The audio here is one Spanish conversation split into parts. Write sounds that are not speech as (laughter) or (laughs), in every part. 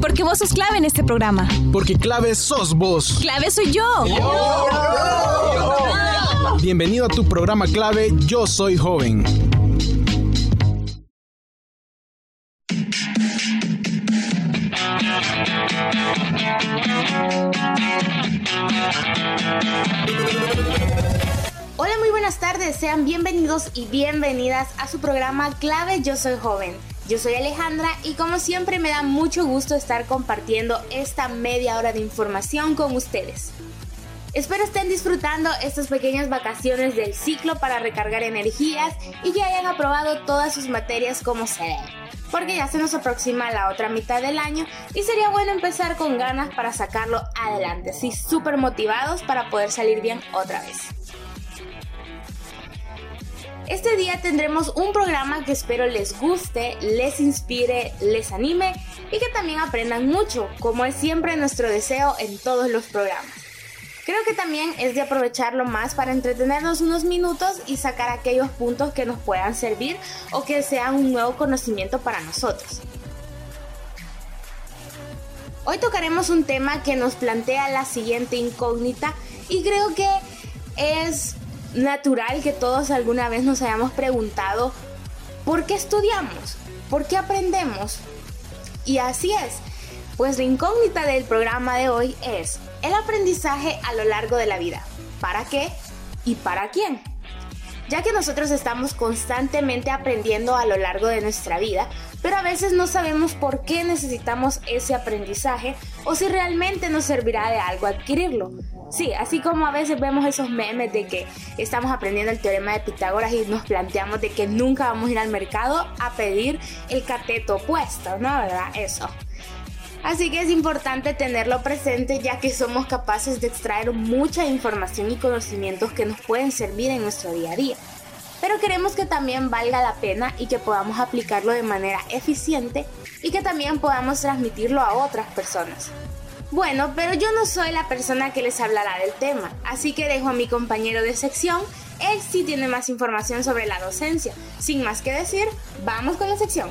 Porque vos sos clave en este programa. Porque clave sos vos. Clave soy yo. Bienvenido a tu programa clave Yo Soy Joven. Hola, muy buenas tardes, sean bienvenidos y bienvenidas a su programa Clave Yo Soy Joven. Yo soy Alejandra y como siempre me da mucho gusto estar compartiendo esta media hora de información con ustedes. Espero estén disfrutando estas pequeñas vacaciones del ciclo para recargar energías y que hayan aprobado todas sus materias como se debe. Porque ya se nos aproxima la otra mitad del año y sería bueno empezar con ganas para sacarlo adelante, sí, súper motivados para poder salir bien otra vez. Este día tendremos un programa que espero les guste, les inspire, les anime y que también aprendan mucho, como es siempre nuestro deseo en todos los programas. Creo que también es de aprovecharlo más para entretenernos unos minutos y sacar aquellos puntos que nos puedan servir o que sean un nuevo conocimiento para nosotros. Hoy tocaremos un tema que nos plantea la siguiente incógnita y creo que es natural que todos alguna vez nos hayamos preguntado ¿por qué estudiamos? ¿Por qué aprendemos? Y así es, pues la incógnita del programa de hoy es el aprendizaje a lo largo de la vida. ¿Para qué? ¿Y para quién? Ya que nosotros estamos constantemente aprendiendo a lo largo de nuestra vida, pero a veces no sabemos por qué necesitamos ese aprendizaje o si realmente nos servirá de algo adquirirlo. Sí, así como a veces vemos esos memes de que estamos aprendiendo el teorema de Pitágoras y nos planteamos de que nunca vamos a ir al mercado a pedir el cateto opuesto, ¿no? ¿Verdad? Eso. Así que es importante tenerlo presente ya que somos capaces de extraer mucha información y conocimientos que nos pueden servir en nuestro día a día. Pero queremos que también valga la pena y que podamos aplicarlo de manera eficiente y que también podamos transmitirlo a otras personas. Bueno, pero yo no soy la persona que les hablará del tema, así que dejo a mi compañero de sección, él sí tiene más información sobre la docencia. Sin más que decir, vamos con la sección.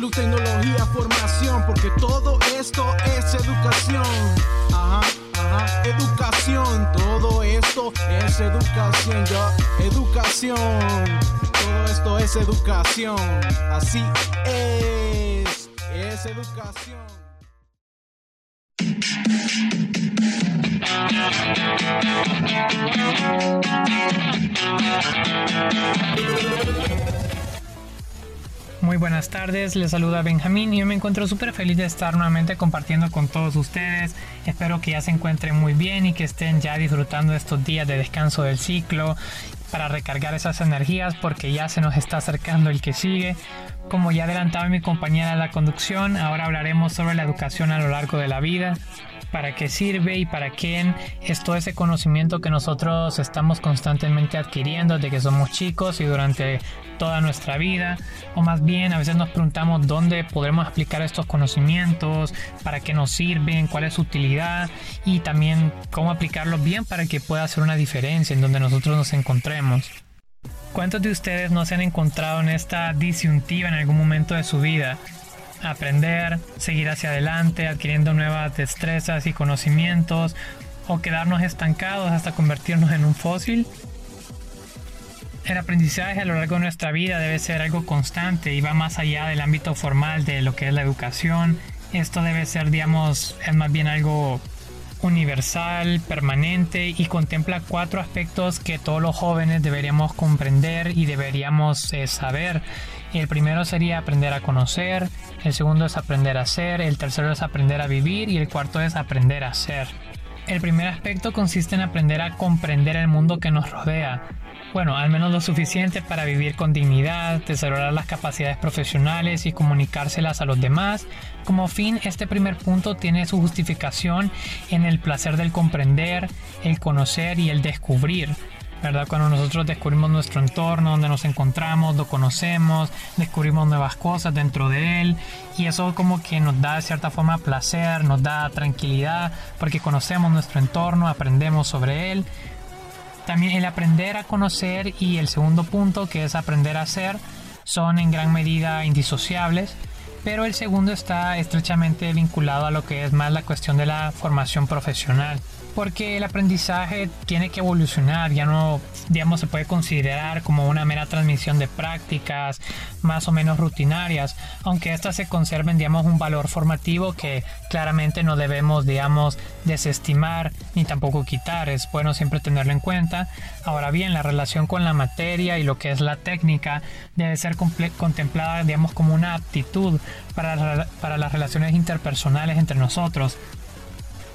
Salud, tecnología, formación, porque todo esto es educación. Ajá, ajá, educación, todo esto es educación, yo, educación, todo esto es educación, así es, es educación. Muy buenas tardes, les saluda Benjamín y yo me encuentro súper feliz de estar nuevamente compartiendo con todos ustedes. Espero que ya se encuentren muy bien y que estén ya disfrutando estos días de descanso del ciclo para recargar esas energías porque ya se nos está acercando el que sigue. Como ya adelantaba mi compañera de la conducción, ahora hablaremos sobre la educación a lo largo de la vida para qué sirve y para quién es todo ese conocimiento que nosotros estamos constantemente adquiriendo desde que somos chicos y durante toda nuestra vida o más bien a veces nos preguntamos dónde podremos aplicar estos conocimientos, para qué nos sirven, cuál es su utilidad y también cómo aplicarlos bien para que pueda hacer una diferencia en donde nosotros nos encontremos. ¿Cuántos de ustedes no se han encontrado en esta disyuntiva en algún momento de su vida? Aprender, seguir hacia adelante, adquiriendo nuevas destrezas y conocimientos, o quedarnos estancados hasta convertirnos en un fósil. El aprendizaje a lo largo de nuestra vida debe ser algo constante y va más allá del ámbito formal de lo que es la educación. Esto debe ser, digamos, es más bien algo universal, permanente y contempla cuatro aspectos que todos los jóvenes deberíamos comprender y deberíamos eh, saber. El primero sería aprender a conocer, el segundo es aprender a ser, el tercero es aprender a vivir y el cuarto es aprender a ser. El primer aspecto consiste en aprender a comprender el mundo que nos rodea. Bueno, al menos lo suficiente para vivir con dignidad, desarrollar las capacidades profesionales y comunicárselas a los demás. Como fin, este primer punto tiene su justificación en el placer del comprender, el conocer y el descubrir. ¿Verdad? Cuando nosotros descubrimos nuestro entorno, donde nos encontramos, lo conocemos, descubrimos nuevas cosas dentro de él y eso como que nos da de cierta forma placer, nos da tranquilidad porque conocemos nuestro entorno, aprendemos sobre él. También el aprender a conocer y el segundo punto que es aprender a hacer son en gran medida indisociables, pero el segundo está estrechamente vinculado a lo que es más la cuestión de la formación profesional porque el aprendizaje tiene que evolucionar, ya no, digamos, se puede considerar como una mera transmisión de prácticas más o menos rutinarias, aunque éstas se conserven, digamos, un valor formativo que claramente no debemos, digamos, desestimar ni tampoco quitar, es bueno siempre tenerlo en cuenta. Ahora bien, la relación con la materia y lo que es la técnica debe ser contemplada, digamos, como una aptitud para, para las relaciones interpersonales entre nosotros,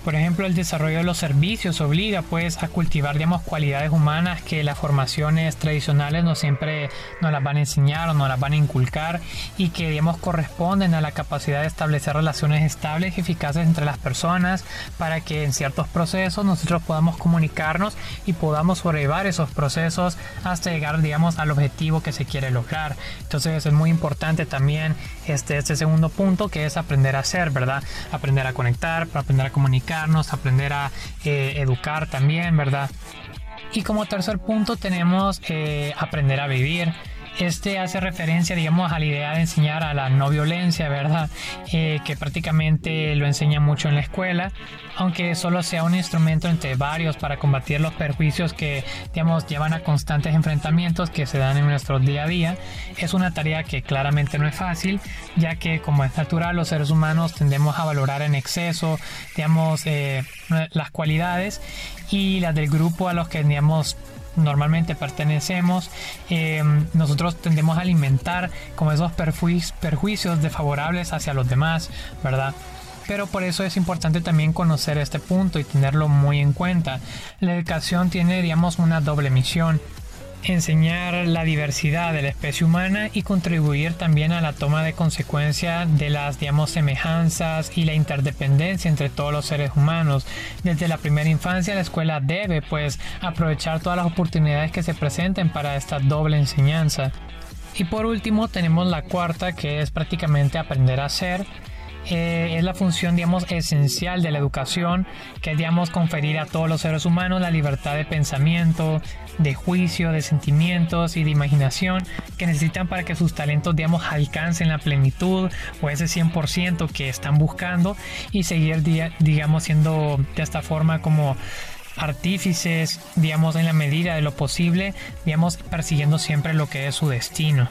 por ejemplo, el desarrollo de los servicios obliga pues a cultivar digamos, cualidades humanas que las formaciones tradicionales no siempre nos las van a enseñar o nos las van a inculcar y que digamos, corresponden a la capacidad de establecer relaciones estables y eficaces entre las personas para que en ciertos procesos nosotros podamos comunicarnos y podamos sobrellevar esos procesos hasta llegar digamos, al objetivo que se quiere lograr. Entonces es muy importante también este, este segundo punto que es aprender a hacer, ¿verdad? Aprender a conectar, aprender a comunicar aprender a eh, educar también, ¿verdad? Y como tercer punto tenemos eh, aprender a vivir. Este hace referencia, digamos, a la idea de enseñar a la no violencia, ¿verdad? Eh, que prácticamente lo enseña mucho en la escuela, aunque solo sea un instrumento entre varios para combatir los perjuicios que, digamos, llevan a constantes enfrentamientos que se dan en nuestro día a día. Es una tarea que claramente no es fácil, ya que como es natural, los seres humanos tendemos a valorar en exceso, digamos, eh, las cualidades y las del grupo a los que, digamos, normalmente pertenecemos, eh, nosotros tendemos a alimentar como esos perjuicios desfavorables hacia los demás, ¿verdad? Pero por eso es importante también conocer este punto y tenerlo muy en cuenta. La educación tiene, digamos, una doble misión enseñar la diversidad de la especie humana y contribuir también a la toma de consecuencia de las, digamos, semejanzas y la interdependencia entre todos los seres humanos. Desde la primera infancia la escuela debe, pues, aprovechar todas las oportunidades que se presenten para esta doble enseñanza. Y por último tenemos la cuarta que es prácticamente aprender a ser eh, es la función, digamos, esencial de la educación, que es, digamos, conferir a todos los seres humanos la libertad de pensamiento, de juicio, de sentimientos y de imaginación que necesitan para que sus talentos, digamos, alcancen la plenitud o ese 100% que están buscando y seguir, digamos, siendo de esta forma como artífices, digamos, en la medida de lo posible, digamos, persiguiendo siempre lo que es su destino.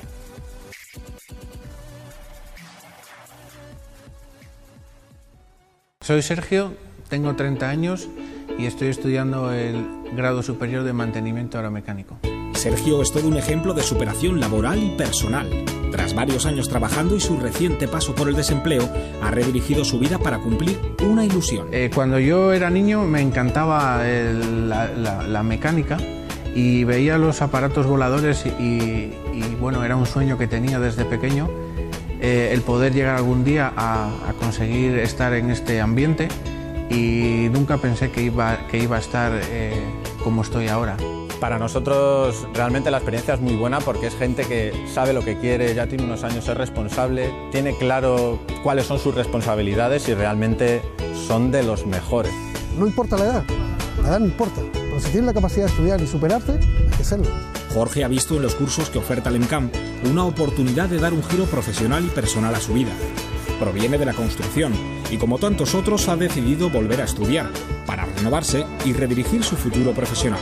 Soy Sergio, tengo 30 años y estoy estudiando el grado superior de mantenimiento aeromecánico. Sergio es todo un ejemplo de superación laboral y personal. Tras varios años trabajando y su reciente paso por el desempleo, ha redirigido su vida para cumplir una ilusión. Eh, cuando yo era niño me encantaba la, mecánica y veía los aparatos voladores y, bueno, era un sueño que tenía desde pequeño eh, el poder llegar algún día a, conseguir estar en este ambiente y nunca pensé que iba, que iba a estar eh, como estoy ahora. Para nosotros realmente la experiencia es muy buena porque es gente que sabe lo que quiere, ya tiene unos años, es responsable, tiene claro cuáles son sus responsabilidades y realmente son de los mejores. No importa la edad, la edad no importa, pero si tienes la capacidad de estudiar y superarte, hay que serlo. Jorge ha visto en los cursos que oferta el ENCAM una oportunidad de dar un giro profesional y personal a su vida. Proviene de la construcción y como tantos otros ha decidido volver a estudiar para renovarse y redirigir su futuro profesional.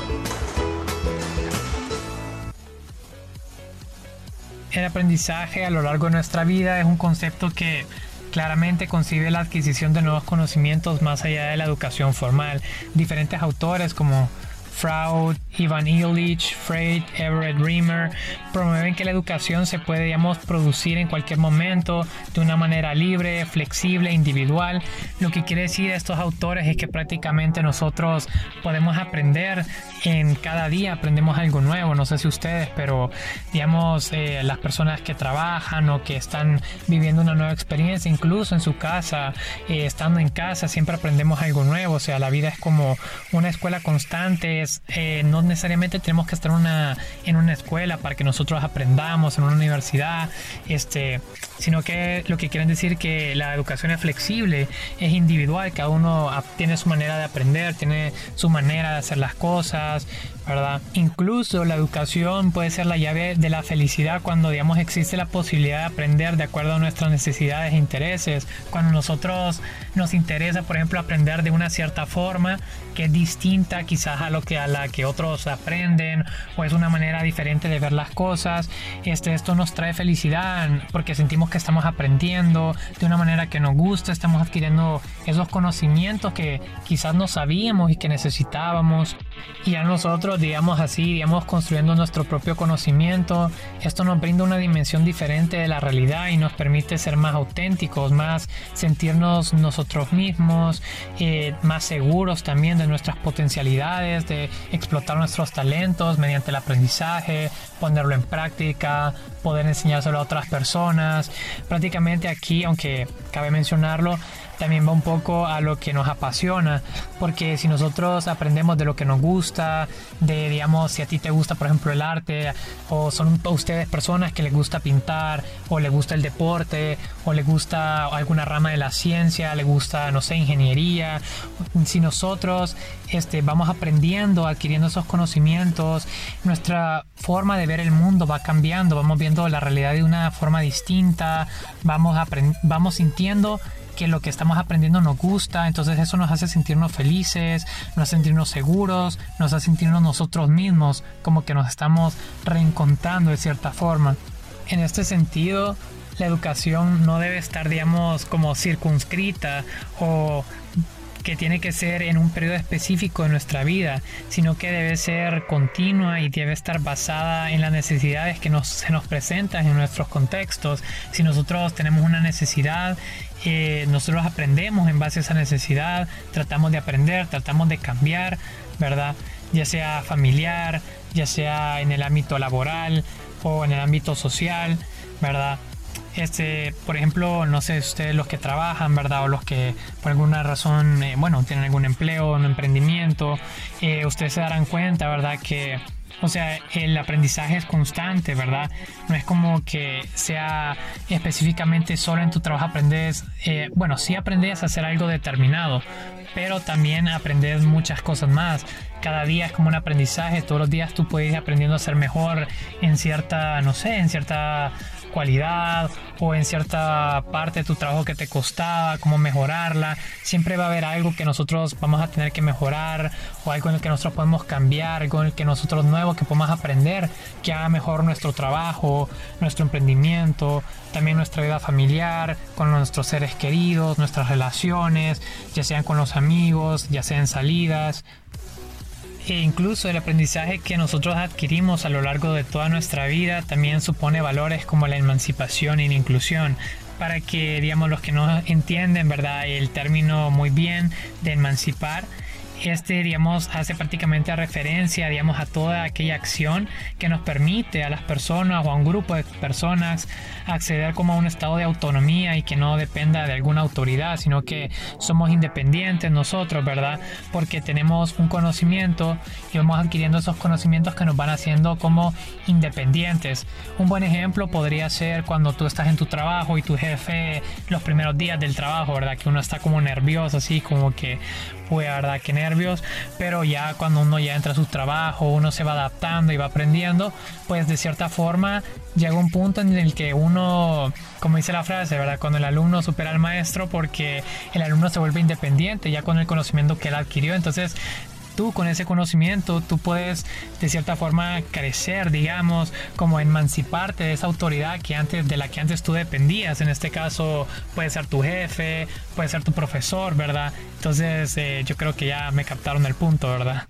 El aprendizaje a lo largo de nuestra vida es un concepto que claramente concibe la adquisición de nuevos conocimientos más allá de la educación formal. Diferentes autores como Fraud, Ivan Illich, Freight, Everett Reamer promueven que la educación se puede, digamos, producir en cualquier momento de una manera libre, flexible, individual. Lo que quiere decir estos autores es que prácticamente nosotros podemos aprender en cada día, aprendemos algo nuevo. No sé si ustedes, pero digamos, eh, las personas que trabajan o que están viviendo una nueva experiencia, incluso en su casa, eh, estando en casa, siempre aprendemos algo nuevo. O sea, la vida es como una escuela constante Entonces, eh, no necesariamente tenemos que estar una, en una escuela para que nosotros aprendamos, en una universidad, este, sino que lo que quieren decir que la educación es flexible, es individual, cada uno tiene su manera de aprender, tiene su manera de hacer las cosas, ¿verdad? Incluso la educación puede ser la llave de la felicidad cuando, digamos, existe la posibilidad de aprender de acuerdo a nuestras necesidades e intereses. Cuando nosotros nos interesa, por ejemplo, aprender de una cierta forma que es distinta quizás a lo que a la que otros aprenden o es una manera diferente de ver las cosas. Este, esto nos trae felicidad porque sentimos que estamos aprendiendo de una manera que nos gusta, estamos adquiriendo esos conocimientos que quizás no sabíamos y que necesitábamos. Y a nosotros, digamos así, digamos, construyendo nuestro propio conocimiento, esto nos brinda una dimensión diferente de la realidad y nos permite ser más auténticos, más sentirnos nosotros mismos, eh, más seguros también de nuestras potencialidades, de explotar nuestros talentos mediante el aprendizaje, ponerlo en práctica, poder enseñárselo a otras personas. Prácticamente aquí, aunque cabe mencionarlo, también va un poco a lo que nos apasiona, porque si nosotros aprendemos de lo que nos gusta, de, digamos, si a ti te gusta, por ejemplo, el arte, o son ustedes personas que les gusta pintar, o les gusta el deporte, o les gusta alguna rama de la ciencia, les gusta, no sé, ingeniería, si nosotros este, vamos aprendiendo, adquiriendo esos conocimientos, nuestra forma de ver el mundo va cambiando, vamos viendo la realidad de una forma distinta, vamos, vamos sintiendo que lo que estamos aprendiendo nos gusta, entonces eso nos hace sentirnos felices, nos hace sentirnos seguros, nos hace sentirnos nosotros mismos, como que nos estamos reencontrando de cierta forma. En este sentido, la educación no debe estar, digamos, como circunscrita o que tiene que ser en un periodo específico de nuestra vida, sino que debe ser continua y debe estar basada en las necesidades que nos, se nos presentan en nuestros contextos. Si nosotros tenemos una necesidad, eh, nosotros aprendemos en base a esa necesidad, tratamos de aprender, tratamos de cambiar, ¿verdad? Ya sea familiar, ya sea en el ámbito laboral o en el ámbito social, ¿verdad? Este, por ejemplo, no sé, ustedes los que trabajan, ¿verdad? O los que por alguna razón, eh, bueno, tienen algún empleo, un emprendimiento, eh, ustedes se darán cuenta, ¿verdad? Que, o sea, el aprendizaje es constante, ¿verdad? No es como que sea específicamente solo en tu trabajo aprendes, eh, bueno, sí aprendes a hacer algo determinado, pero también aprendes muchas cosas más. Cada día es como un aprendizaje, todos los días tú puedes ir aprendiendo a ser mejor en cierta, no sé, en cierta cualidad o en cierta parte de tu trabajo que te costaba, cómo mejorarla. Siempre va a haber algo que nosotros vamos a tener que mejorar o algo en el que nosotros podemos cambiar, algo el que nosotros nuevo que podemos aprender que haga mejor nuestro trabajo, nuestro emprendimiento, también nuestra vida familiar, con nuestros seres queridos, nuestras relaciones, ya sean con los amigos, ya sean salidas, e incluso el aprendizaje que nosotros adquirimos a lo largo de toda nuestra vida también supone valores como la emancipación y la inclusión para que digamos los que no entienden verdad el término muy bien de emancipar este, digamos, hace prácticamente referencia, digamos, a toda aquella acción que nos permite a las personas o a un grupo de personas acceder como a un estado de autonomía y que no dependa de alguna autoridad, sino que somos independientes nosotros, ¿verdad? Porque tenemos un conocimiento y vamos adquiriendo esos conocimientos que nos van haciendo como independientes. Un buen ejemplo podría ser cuando tú estás en tu trabajo y tu jefe los primeros días del trabajo, ¿verdad? Que uno está como nervioso, así como que, pues, ¿verdad? Que nervios, pero ya cuando uno ya entra a su trabajo, uno se va adaptando y va aprendiendo, pues de cierta forma llega un punto en el que uno, como dice la frase, ¿verdad? Cuando el alumno supera al maestro porque el alumno se vuelve independiente ya con el conocimiento que él adquirió, entonces tú con ese conocimiento tú puedes de cierta forma crecer, digamos, como emanciparte de esa autoridad que antes de la que antes tú dependías. En este caso puede ser tu jefe, puede ser tu profesor, ¿verdad? Entonces eh, yo creo que ya me captaron el punto, ¿verdad?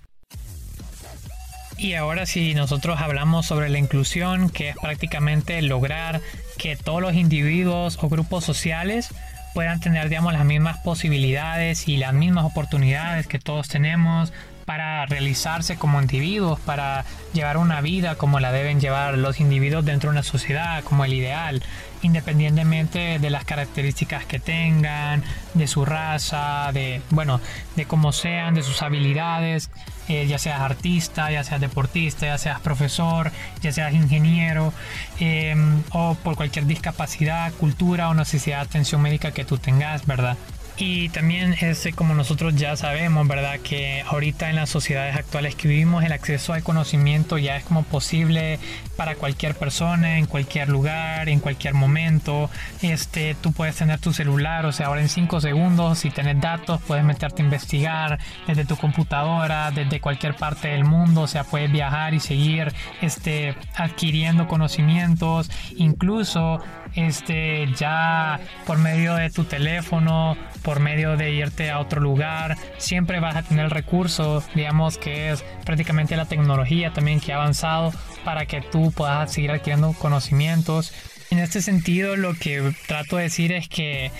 Y ahora si nosotros hablamos sobre la inclusión, que es prácticamente lograr que todos los individuos o grupos sociales puedan tener, digamos, las mismas posibilidades y las mismas oportunidades que todos tenemos para realizarse como individuos, para llevar una vida como la deben llevar los individuos dentro de una sociedad, como el ideal. independientemente de las características que tengan, de su raza, de, bueno, de cómo sean, de sus habilidades, eh, ya seas artista, ya seas deportista, ya seas profesor, ya seas ingeniero, em, o por cualquier discapacidad, cultura o necesidad de atención médica que tú tengas, ¿verdad? Y también es como nosotros ya sabemos, ¿verdad? Que ahorita en las sociedades actuales que vivimos el acceso al conocimiento ya es como posible para cualquier persona, en cualquier lugar, en cualquier momento. Este, tú puedes tener tu celular, o sea, ahora en 5 segundos, si tienes datos, puedes meterte a investigar desde tu computadora, desde cualquier parte del mundo, o sea, puedes viajar y seguir este, adquiriendo conocimientos, incluso este, ya por medio de tu teléfono, por medio de irte a otro lugar, siempre vas a tener recursos, digamos que es prácticamente la tecnología también que ha avanzado para que tú puedas seguir adquiriendo conocimientos. En este sentido, lo que trato de decir es que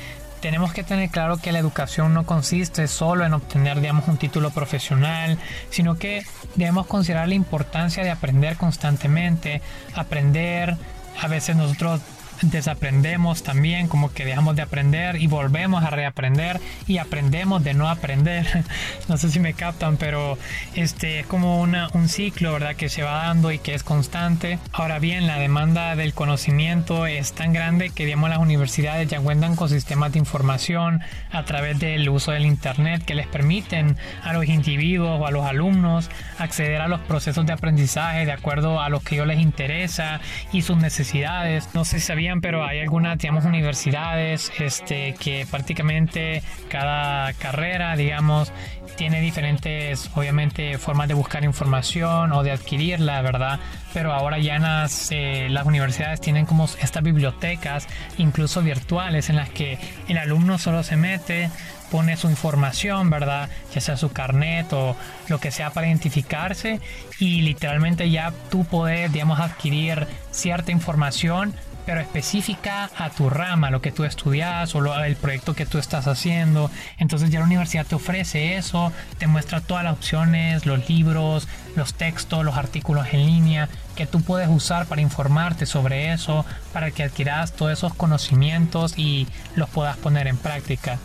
tenemos que tener claro que la educación no consiste solo en obtener, digamos, un título profesional, sino que debemos considerar la importancia de aprender constantemente, aprender, a veces nosotros desaprendemos también, como que dejamos de aprender y volvemos a reaprender y aprendemos de no aprender. (laughs) no sé si me captan, pero este es como una, un ciclo, ¿verdad? Que se va dando y que es constante. Ahora bien, la demanda del conocimiento es tan grande que, digamos, las universidades ya cuentan con sistemas de información a través del uso del Internet que les permiten a los individuos o a los alumnos acceder a los procesos de aprendizaje de acuerdo a lo que ellos les interesa y sus necesidades. No sé si sabían pero hay algunas, digamos, universidades este, que prácticamente cada carrera, digamos, tiene diferentes, obviamente, formas de buscar información o de adquirirla, ¿verdad? Pero ahora ya las, eh, las universidades tienen como estas bibliotecas, incluso virtuales, en las que el alumno solo se mete, pone su información, ¿verdad? Ya sea su carnet o lo que sea para identificarse y literalmente ya tú puedes, digamos, adquirir cierta información pero específica a tu rama, lo que tú estudias o el proyecto que tú estás haciendo. Entonces ya la universidad te ofrece eso, te muestra todas las opciones, los libros, los textos, los artículos en línea que tú puedes usar para informarte sobre eso, para que adquieras todos esos conocimientos y los puedas poner en práctica.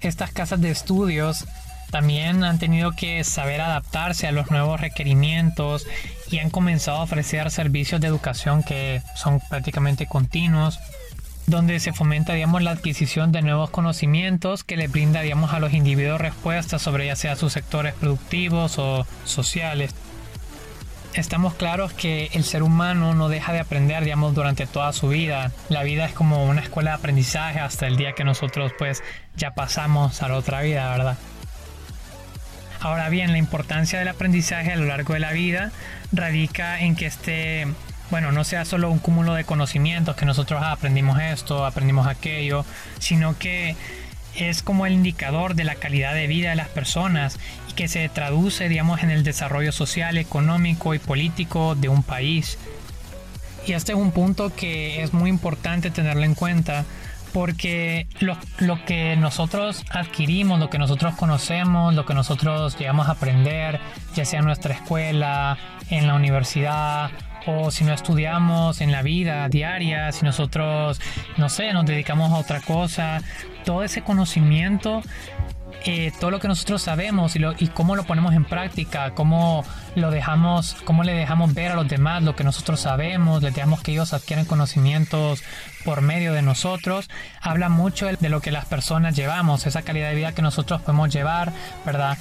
Estas casas de estudios también han tenido que saber adaptarse a los nuevos requerimientos y han comenzado a ofrecer servicios de educación que son prácticamente continuos donde se fomenta digamos la adquisición de nuevos conocimientos que le brinda digamos a los individuos respuestas sobre ya sea sus sectores productivos o sociales estamos claros que el ser humano no deja de aprender, digamos, durante toda su vida. La vida es como una escuela de aprendizaje hasta el día que nosotros pues ya pasamos a la otra vida, ¿verdad? Ahora bien, la importancia del aprendizaje a lo largo de la vida radica en que este, bueno, no sea solo un cúmulo de conocimientos que nosotros aprendimos esto, aprendimos aquello, sino que es como el indicador de la calidad de vida de las personas y que se traduce, digamos, en el desarrollo social, económico y político de un país. Y este es un punto que es muy importante tenerlo en cuenta porque lo, lo, que nosotros adquirimos, lo que nosotros conocemos, lo que nosotros llegamos a aprender, ya sea en nuestra escuela, en la universidad, o si no estudiamos en la vida diaria, si nosotros, no sé, nos dedicamos a otra cosa, todo ese conocimiento eh, todo lo que nosotros sabemos y, lo, y, cómo lo ponemos en práctica, cómo lo dejamos, cómo le dejamos ver a los demás lo que nosotros sabemos, les dejamos que ellos adquieran conocimientos por medio de nosotros, habla mucho de lo que las personas llevamos, esa calidad de vida que nosotros podemos llevar, ¿verdad?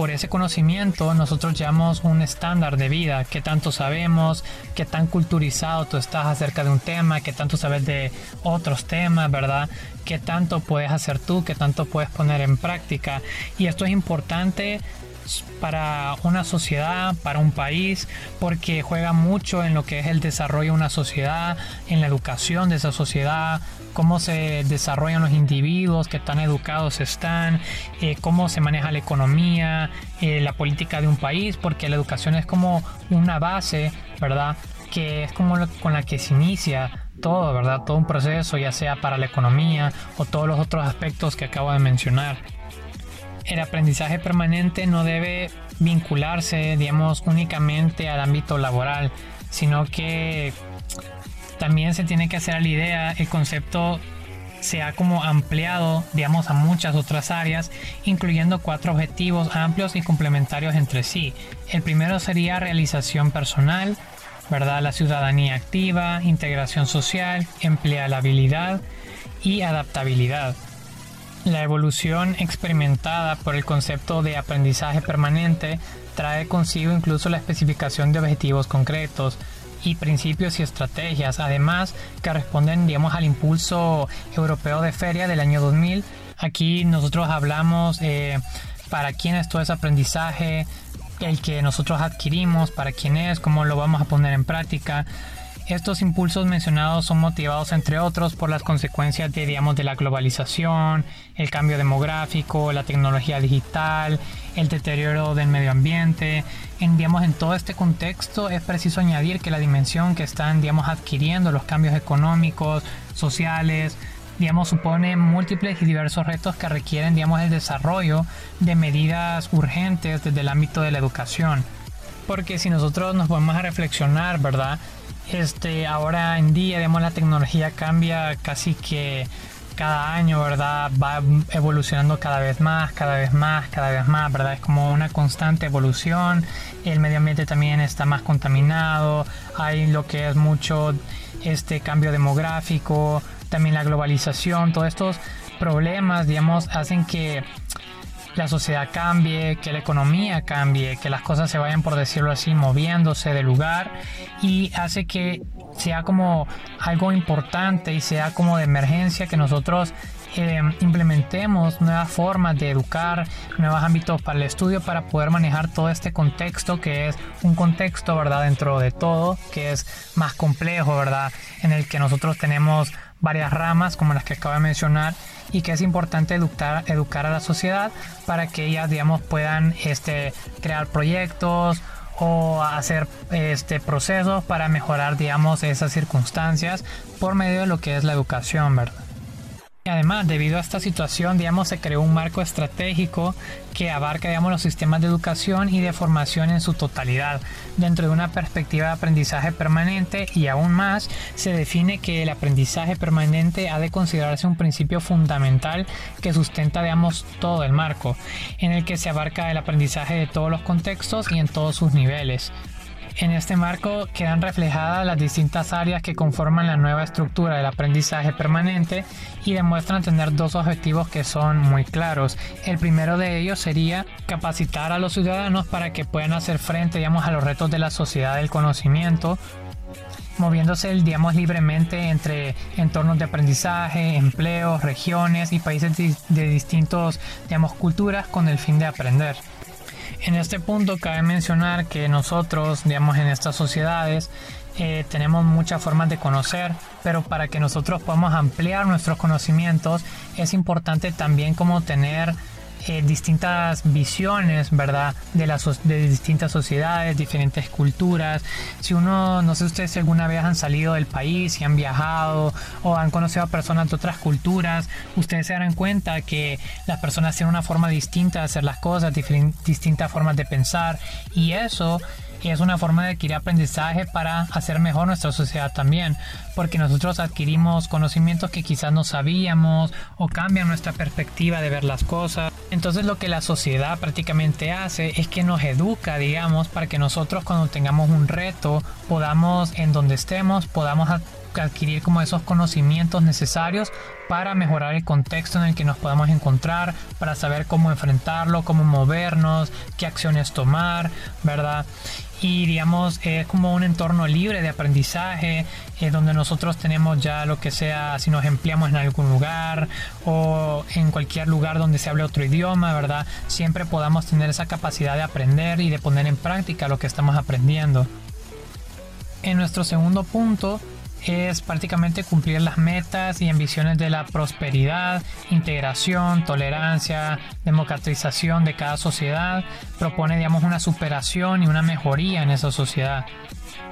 Por ese conocimiento nosotros llevamos un estándar de vida, qué tanto sabemos, qué tan culturizado tú estás acerca de un tema, qué tanto sabes de otros temas, ¿verdad? Qué tanto puedes hacer tú, qué tanto puedes poner en práctica. Y esto es importante para una sociedad, para un país, porque juega mucho en lo que es el desarrollo de una sociedad, en la educación de esa sociedad, cómo se desarrollan los individuos, qué tan educados están, eh, cómo se maneja la economía, eh, la política de un país, porque la educación es como una base, ¿verdad? Que es como con la que se inicia todo, ¿verdad? Todo un proceso, ya sea para la economía o todos los otros aspectos que acabo de mencionar el aprendizaje permanente no debe vincularse, digamos, únicamente al ámbito laboral, sino que también se tiene que hacer la idea, el concepto se ha como ampliado, digamos, a muchas otras áreas, incluyendo cuatro objetivos amplios y complementarios entre sí. El primero sería realización personal, ¿verdad? La ciudadanía activa, integración social, empleabilidad y adaptabilidad. La evolución experimentada por el concepto de aprendizaje permanente trae consigo incluso la especificación de objetivos concretos, y principios y estrategias, además que responden digamos al impulso europeo de feria del año 2000. Aquí nosotros hablamos eh, para quién es todo ese aprendizaje, el que nosotros adquirimos, para quién es, cómo lo vamos a poner en práctica. Estos impulsos mencionados son motivados entre otros por las consecuencias de, digamos, de la globalización, el cambio demográfico, la tecnología digital, el deterioro del medio ambiente. En, digamos, en todo este contexto es preciso añadir que la dimensión que están digamos, adquiriendo los cambios económicos, sociales, digamos, supone múltiples y diversos retos que requieren digamos, el desarrollo de medidas urgentes desde el ámbito de la educación. Porque si nosotros nos podemos a reflexionar, ¿verdad? este, ahora en día, digamos, la tecnología cambia casi que cada año, ¿verdad? Va evolucionando cada vez más, cada vez más, cada vez más, ¿verdad? Es como una constante evolución. El medio ambiente también está más contaminado. Hay lo que es mucho este cambio demográfico, también la globalización, todos estos problemas, digamos, hacen que la sociedad cambie, que la economía cambie, que las cosas se vayan, por decirlo así, moviéndose de lugar y hace que sea como algo importante y sea como de emergencia que nosotros eh, implementemos nuevas formas de educar, nuevos ámbitos para el estudio para poder manejar todo este contexto que es un contexto, ¿verdad? Dentro de todo, que es más complejo, ¿verdad? En el que nosotros tenemos varias ramas como las que acabo de mencionar y que es importante educar, educar a la sociedad para que ellas digamos puedan este, crear proyectos o hacer este procesos para mejorar digamos esas circunstancias por medio de lo que es la educación verdad Además, debido a esta situación, digamos, se creó un marco estratégico que abarca, los sistemas de educación y de formación en su totalidad. Dentro de una perspectiva de aprendizaje permanente y aún más, se define que el aprendizaje permanente ha de considerarse un principio fundamental que sustenta, todo el marco, en el que se abarca el aprendizaje de todos los contextos y en todos sus niveles. En este marco quedan reflejadas las distintas áreas que conforman la nueva estructura del aprendizaje permanente y demuestran tener dos objetivos que son muy claros. El primero de ellos sería capacitar a los ciudadanos para que puedan hacer frente digamos, a los retos de la sociedad del conocimiento moviéndose digamos libremente entre entornos de aprendizaje, empleos, regiones y países de distintos digamos culturas con el fin de aprender. En este punto cabe mencionar que nosotros, digamos, en estas sociedades, eh, tenemos muchas formas de conocer, pero para que nosotros podamos ampliar nuestros conocimientos es importante también como tener eh, distintas visiones, ¿verdad? De, las, de distintas sociedades, diferentes culturas. Si uno, no sé ustedes si alguna vez han salido del país, si han viajado o han conocido a personas de otras culturas, ustedes se darán cuenta que las personas tienen una forma distinta de hacer las cosas, distintas formas de pensar y eso es una forma de adquirir aprendizaje para hacer mejor nuestra sociedad también, porque nosotros adquirimos conocimientos que quizás no sabíamos o cambian nuestra perspectiva de ver las cosas. Entonces lo que la sociedad prácticamente hace es que nos educa, digamos, para que nosotros cuando tengamos un reto podamos, en donde estemos, podamos adquirir como esos conocimientos necesarios para mejorar el contexto en el que nos podamos encontrar, para saber cómo enfrentarlo, cómo movernos, qué acciones tomar, ¿verdad? Y digamos es como un entorno libre de aprendizaje eh, donde nosotros tenemos ya lo que sea si nos empleamos en algún lugar o en cualquier lugar donde se hable otro idioma verdad siempre podamos tener esa capacidad de aprender y de poner en práctica lo que estamos aprendiendo. En nuestro segundo punto es prácticamente cumplir las metas y ambiciones de la prosperidad, integración, tolerancia, democratización de cada sociedad. Propone, digamos, una superación y una mejoría en esa sociedad.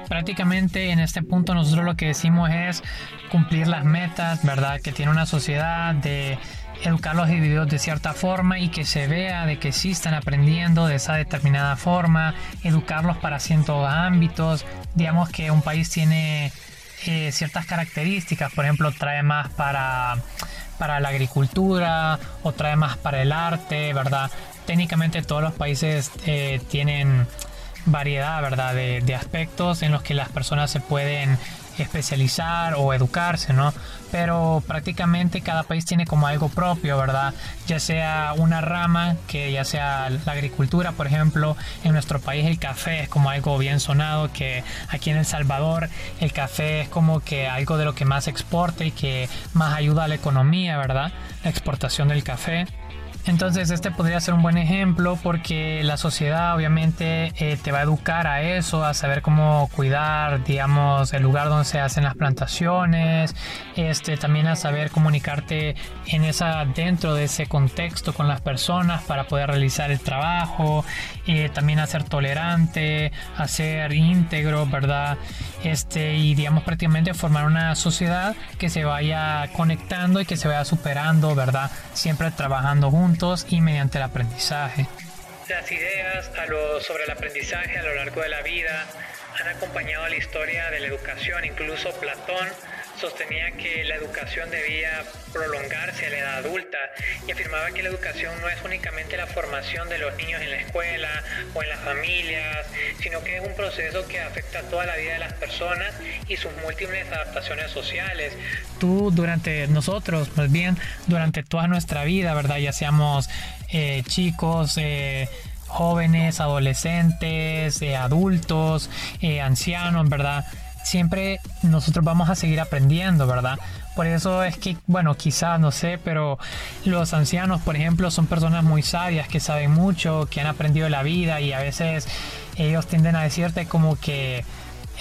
Prácticamente en este punto nosotros lo que decimos es cumplir las metas, ¿verdad? Que tiene una sociedad de educar los individuos de cierta forma y que se vea de que sí están aprendiendo de esa determinada forma, educarlos para ciertos ámbitos. Digamos que un país tiene eh, ciertas características, por ejemplo, trae más para, para la agricultura o trae más para el arte, ¿verdad? Técnicamente todos los países eh, tienen variedad, ¿verdad? De, de aspectos en los que las personas se pueden especializar o educarse, ¿no? Pero prácticamente cada país tiene como algo propio, ¿verdad? Ya sea una rama, que ya sea la agricultura, por ejemplo, en nuestro país el café es como algo bien sonado, que aquí en El Salvador el café es como que algo de lo que más exporta y que más ayuda a la economía, ¿verdad? La exportación del café. Entonces este podría ser un buen ejemplo porque la sociedad obviamente eh, te va a educar a eso, a saber cómo cuidar, digamos, el lugar donde se hacen las plantaciones, este, también a saber comunicarte en esa, dentro de ese contexto con las personas para poder realizar el trabajo, eh, también a ser tolerante, a ser íntegro, ¿verdad? Este, y digamos prácticamente formar una sociedad que se vaya conectando y que se vaya superando, ¿verdad? Siempre trabajando juntos y mediante el aprendizaje. Las ideas sobre el aprendizaje a lo largo de la vida han acompañado la historia de la educación. Incluso Platón sostenía que la educación debía prolongarse a la edad adulta y afirmaba que la educación no es únicamente la formación de los niños en la escuela o en las familias, sino que es un proceso que afecta toda la vida de las personas y sus múltiples adaptaciones sociales. Tú durante nosotros, más bien durante toda nuestra vida, ¿verdad? Ya seamos eh, chicos, eh, jóvenes, adolescentes, eh, adultos, ancianos, ¿verdad? Siempre nosotros vamos a seguir aprendiendo, ¿verdad? Por eso es que, bueno, quizás, no sé, pero los ancianos, por ejemplo, son personas muy sabias que saben mucho, que han aprendido la vida y a veces ellos tienden a decirte como que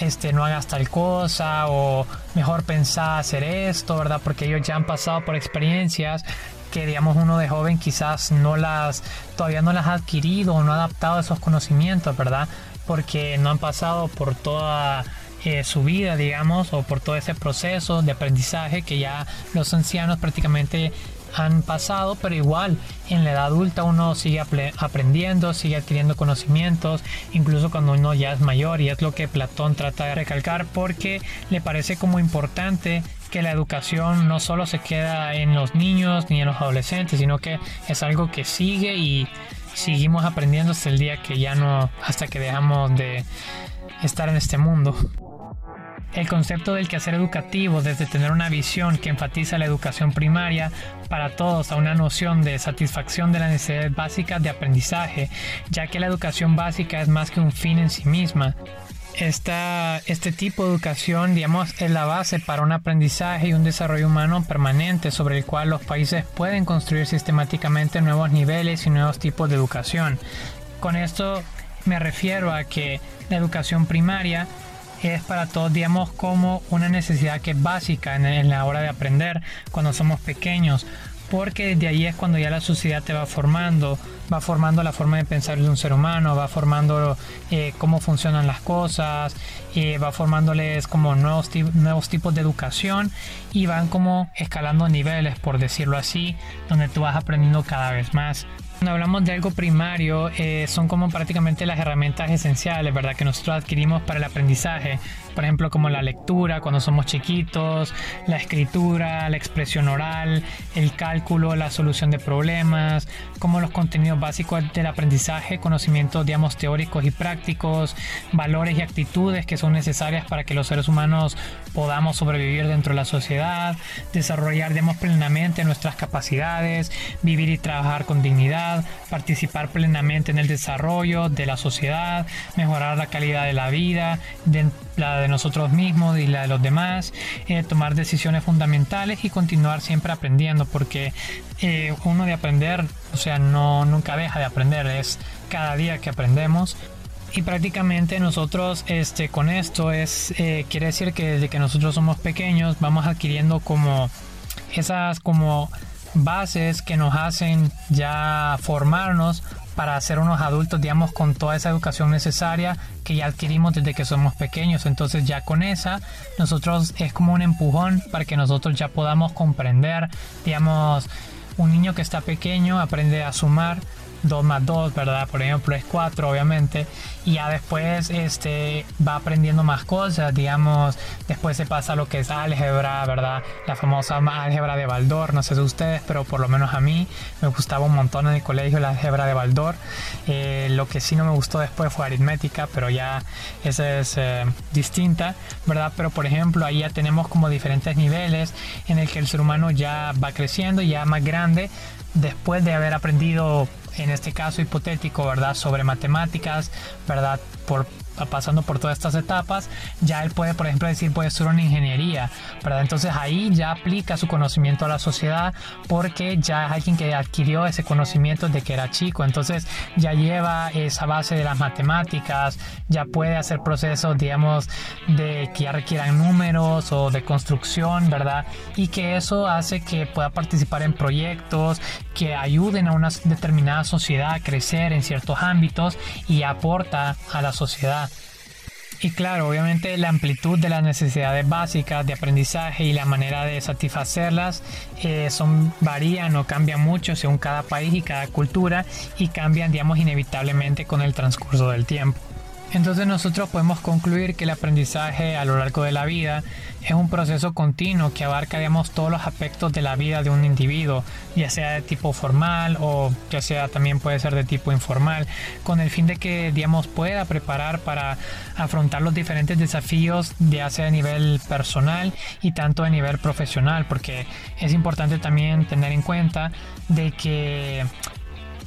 este, no hagas tal cosa o mejor pensar hacer esto, ¿verdad? Porque ellos ya han pasado por experiencias que digamos uno de joven quizás no las todavía no las ha adquirido o no ha adaptado esos conocimientos, ¿verdad? Porque no han pasado por toda eh, su vida, digamos, o por todo ese proceso de aprendizaje que ya los ancianos prácticamente han pasado, pero igual en la edad adulta uno sigue aprendiendo, sigue adquiriendo conocimientos, incluso cuando uno ya es mayor, y es lo que Platón trata de recalcar porque le parece como importante que la educación no solo se queda en los niños ni en los adolescentes, sino que es algo que sigue y seguimos aprendiendo hasta el día que ya no, hasta que dejamos de estar en este mundo. El concepto del quehacer educativo, desde tener una visión que enfatiza la educación primaria para todos a una noción de satisfacción de las necesidades básicas de aprendizaje, ya que la educación básica es más que un fin en sí misma. Este tipo de educación, digamos, es la base para un aprendizaje y un desarrollo humano permanente sobre el cual los países pueden construir sistemáticamente nuevos niveles y nuevos tipos de educación. Con esto me refiero a que la educación primaria es para todos, digamos, como una necesidad que es básica en, la hora de aprender cuando somos pequeños, porque desde ahí es cuando ya la sociedad te va formando, va formando la forma de pensar de un ser humano, va formando eh, cómo funcionan las cosas, eh, va formándoles como nuevos, nuevos tipos de educación y van como escalando niveles, por decirlo así, donde tú vas aprendiendo cada vez más. Cuando hablamos de algo primario, eh, son como prácticamente las herramientas esenciales, ¿verdad? Que nosotros adquirimos para el aprendizaje. Por ejemplo, como la lectura cuando somos chiquitos, la escritura, la expresión oral, el cálculo, la solución de problemas, como los contenidos básicos del aprendizaje, conocimientos, digamos, teóricos y prácticos, valores y actitudes que son necesarias para que los seres humanos podamos sobrevivir dentro de la sociedad, desarrollar, digamos, plenamente nuestras capacidades, vivir y trabajar con dignidad participar plenamente en el desarrollo de la sociedad, mejorar la calidad de la vida, la de nosotros mismos y la de los demás, eh, tomar decisiones fundamentales y continuar siempre aprendiendo, porque eh, uno de aprender, o sea, no nunca deja de aprender, es cada día que aprendemos. Y prácticamente nosotros este con esto es eh, quiere decir que desde que nosotros somos pequeños vamos adquiriendo como esas como bases que nos hacen ya formarnos para ser unos adultos, digamos, con toda esa educación necesaria que ya adquirimos desde que somos pequeños. Entonces ya con esa, nosotros es como un empujón para que nosotros ya podamos comprender, digamos, un niño que está pequeño aprende a sumar, 2 más 2, ¿verdad? Por ejemplo, es 4, obviamente. Y ya después este, va aprendiendo más cosas, digamos, después se pasa a lo que es álgebra, ¿verdad? La famosa álgebra de Baldor, no sé si ustedes, pero por lo menos a mí me gustaba un montón en el colegio la álgebra de Baldor. Eh, lo que sí no me gustó después fue aritmética, pero ya esa es eh, distinta, ¿verdad? Pero por ejemplo, ahí ya tenemos como diferentes niveles en el que el ser humano ya va creciendo, ya más grande, después de haber aprendido en este caso hipotético, ¿verdad? Sobre matemáticas, ¿verdad? Por pasando por todas estas etapas, ya él puede, por ejemplo, decir, puede ser una ingeniería, ¿verdad? Entonces ahí ya aplica su conocimiento a la sociedad porque ya es alguien que adquirió ese conocimiento de que era chico, entonces ya lleva esa base de las matemáticas, ya puede hacer procesos, digamos, de que ya requieran números o de construcción, ¿verdad? Y que eso hace que pueda participar en proyectos que ayuden a una determinada sociedad a crecer en ciertos ámbitos y aporta a la sociedad. Y claro, obviamente la amplitud de las necesidades básicas de aprendizaje y la manera de satisfacerlas eh, son varían o cambian mucho según cada país y cada cultura y cambian, digamos, inevitablemente con el transcurso del tiempo. Entonces nosotros podemos concluir que el aprendizaje a lo largo de la vida es un proceso continuo que abarca digamos, todos los aspectos de la vida de un individuo, ya sea de tipo formal o ya sea también puede ser de tipo informal, con el fin de que digamos, pueda preparar para afrontar los diferentes desafíos, ya sea a nivel personal y tanto a nivel profesional, porque es importante también tener en cuenta de que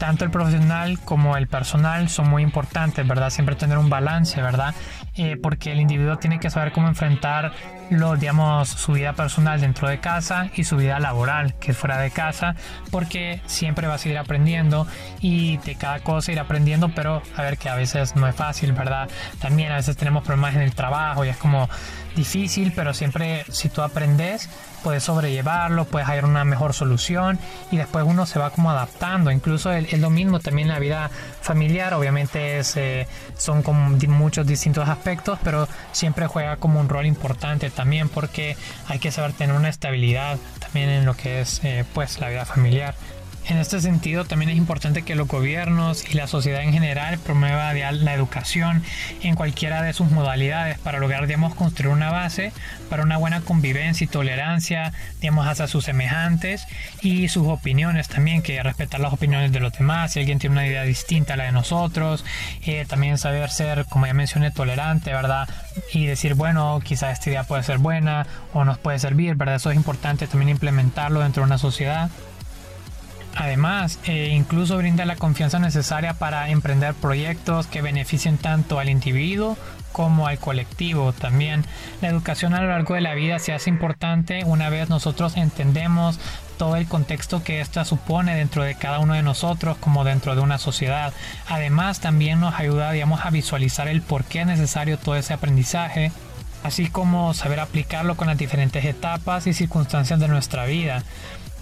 tanto el profesional como el personal son muy importantes, ¿verdad? Siempre tener un balance, ¿verdad? Eh, porque el individuo tiene que saber cómo enfrentar lo, digamos, su vida personal dentro de casa y su vida laboral, que es fuera de casa, porque siempre va a seguir aprendiendo y de cada cosa ir aprendiendo, pero a ver que a veces no es fácil, ¿verdad? También a veces tenemos problemas en el trabajo y es como difícil, pero siempre si tú aprendes, puedes sobrellevarlo, puedes hallar una mejor solución y después uno se va como adaptando. Incluso es, lo mismo también en la vida familiar, obviamente es, eh, son como muchos distintos aspectos, pero siempre juega como un rol importante también porque hay que saber tener una estabilidad también en lo que es eh, pues la vida familiar. En este sentido, también es importante que los gobiernos y la sociedad en general promueva la educación en cualquiera de sus modalidades para lograr, digamos, construir una base para una buena convivencia y tolerancia, digamos, hacia sus semejantes y sus opiniones también, que respetar las opiniones de los demás, si alguien tiene una idea distinta a la de nosotros, eh, también saber ser, como ya mencioné, tolerante, ¿verdad? Y decir, bueno, quizá esta idea puede ser buena o nos puede servir, ¿verdad? Eso es importante también implementarlo dentro de una sociedad. Además, eh, incluso brinda la confianza necesaria para emprender proyectos que beneficien tanto al individuo como al colectivo. También la educación a lo largo de la vida se hace importante una vez nosotros entendemos todo el contexto que ésta supone dentro de cada uno de nosotros como dentro de una sociedad. Además, también nos ayuda, digamos, a visualizar el por qué es necesario todo ese aprendizaje así como saber aplicarlo con las diferentes etapas y circunstancias de nuestra vida.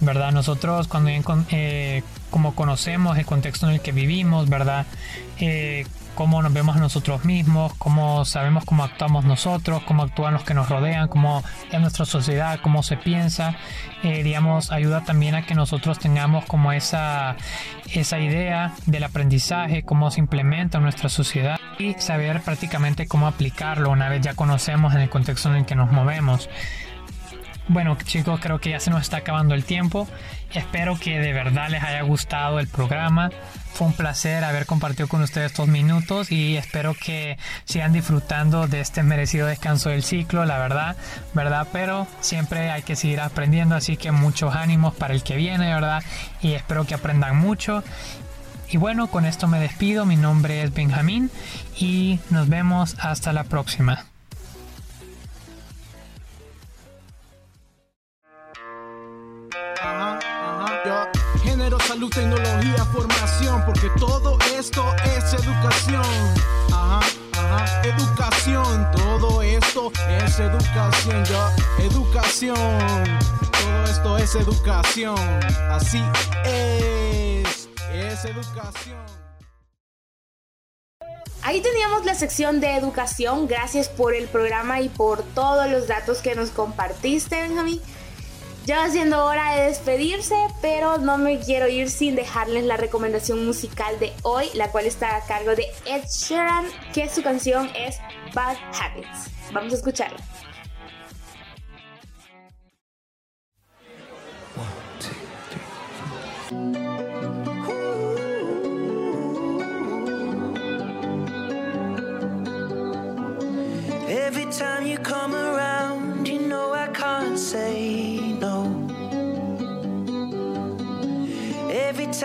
¿Verdad? Nosotros cuando eh, como conocemos el contexto en el que vivimos, ¿verdad? Eh, cómo nos vemos a nosotros mismos, cómo sabemos cómo actuamos nosotros, cómo actúan los que nos rodean, cómo es nuestra sociedad, cómo se piensa, eh, digamos, ayuda también a que nosotros tengamos como esa, esa idea del aprendizaje, cómo se implementa en nuestra sociedad y saber prácticamente cómo aplicarlo una vez ya conocemos en el contexto en el que nos movemos. Bueno chicos, creo que ya se nos está acabando el tiempo. Espero que de verdad les haya gustado el programa. Fue un placer haber compartido con ustedes estos minutos y espero que sigan disfrutando de este merecido descanso del ciclo, la verdad, ¿verdad? Pero siempre hay que seguir aprendiendo, así que muchos ánimos para el que viene, ¿verdad? Y espero que aprendan mucho. Y bueno, con esto me despido. Mi nombre es Benjamín y nos vemos hasta la próxima. Salud, tecnología, formación, porque todo esto es educación. Ajá, ajá, educación, todo esto es educación, yo, educación, todo esto es educación, así es, es educación. Ahí teníamos la sección de educación. Gracias por el programa y por todos los datos que nos compartiste, Benjamín. Ya va siendo hora de despedirse, pero no me quiero ir sin dejarles la recomendación musical de hoy, la cual está a cargo de Ed Sheeran, que su canción es Bad Habits. Vamos a escucharla. Every time you come around, you know I can't say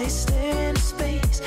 I stare in space.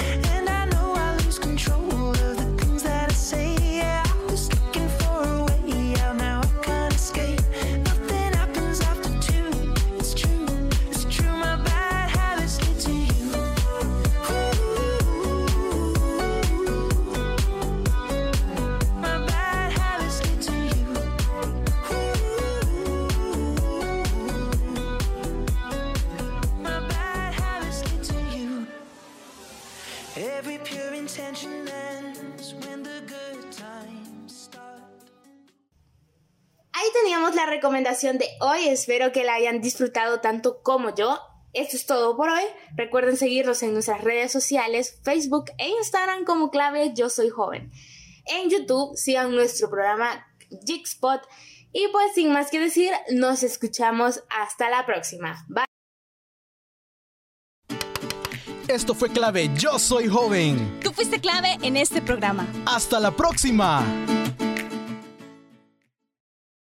De hoy, espero que la hayan disfrutado tanto como yo. Esto es todo por hoy. Recuerden seguirnos en nuestras redes sociales, Facebook e Instagram como clave Yo Soy Joven. En YouTube sigan nuestro programa Jigspot. Y pues sin más que decir, nos escuchamos hasta la próxima. Bye. Esto fue clave Yo Soy Joven. Tú fuiste clave en este programa. Hasta la próxima.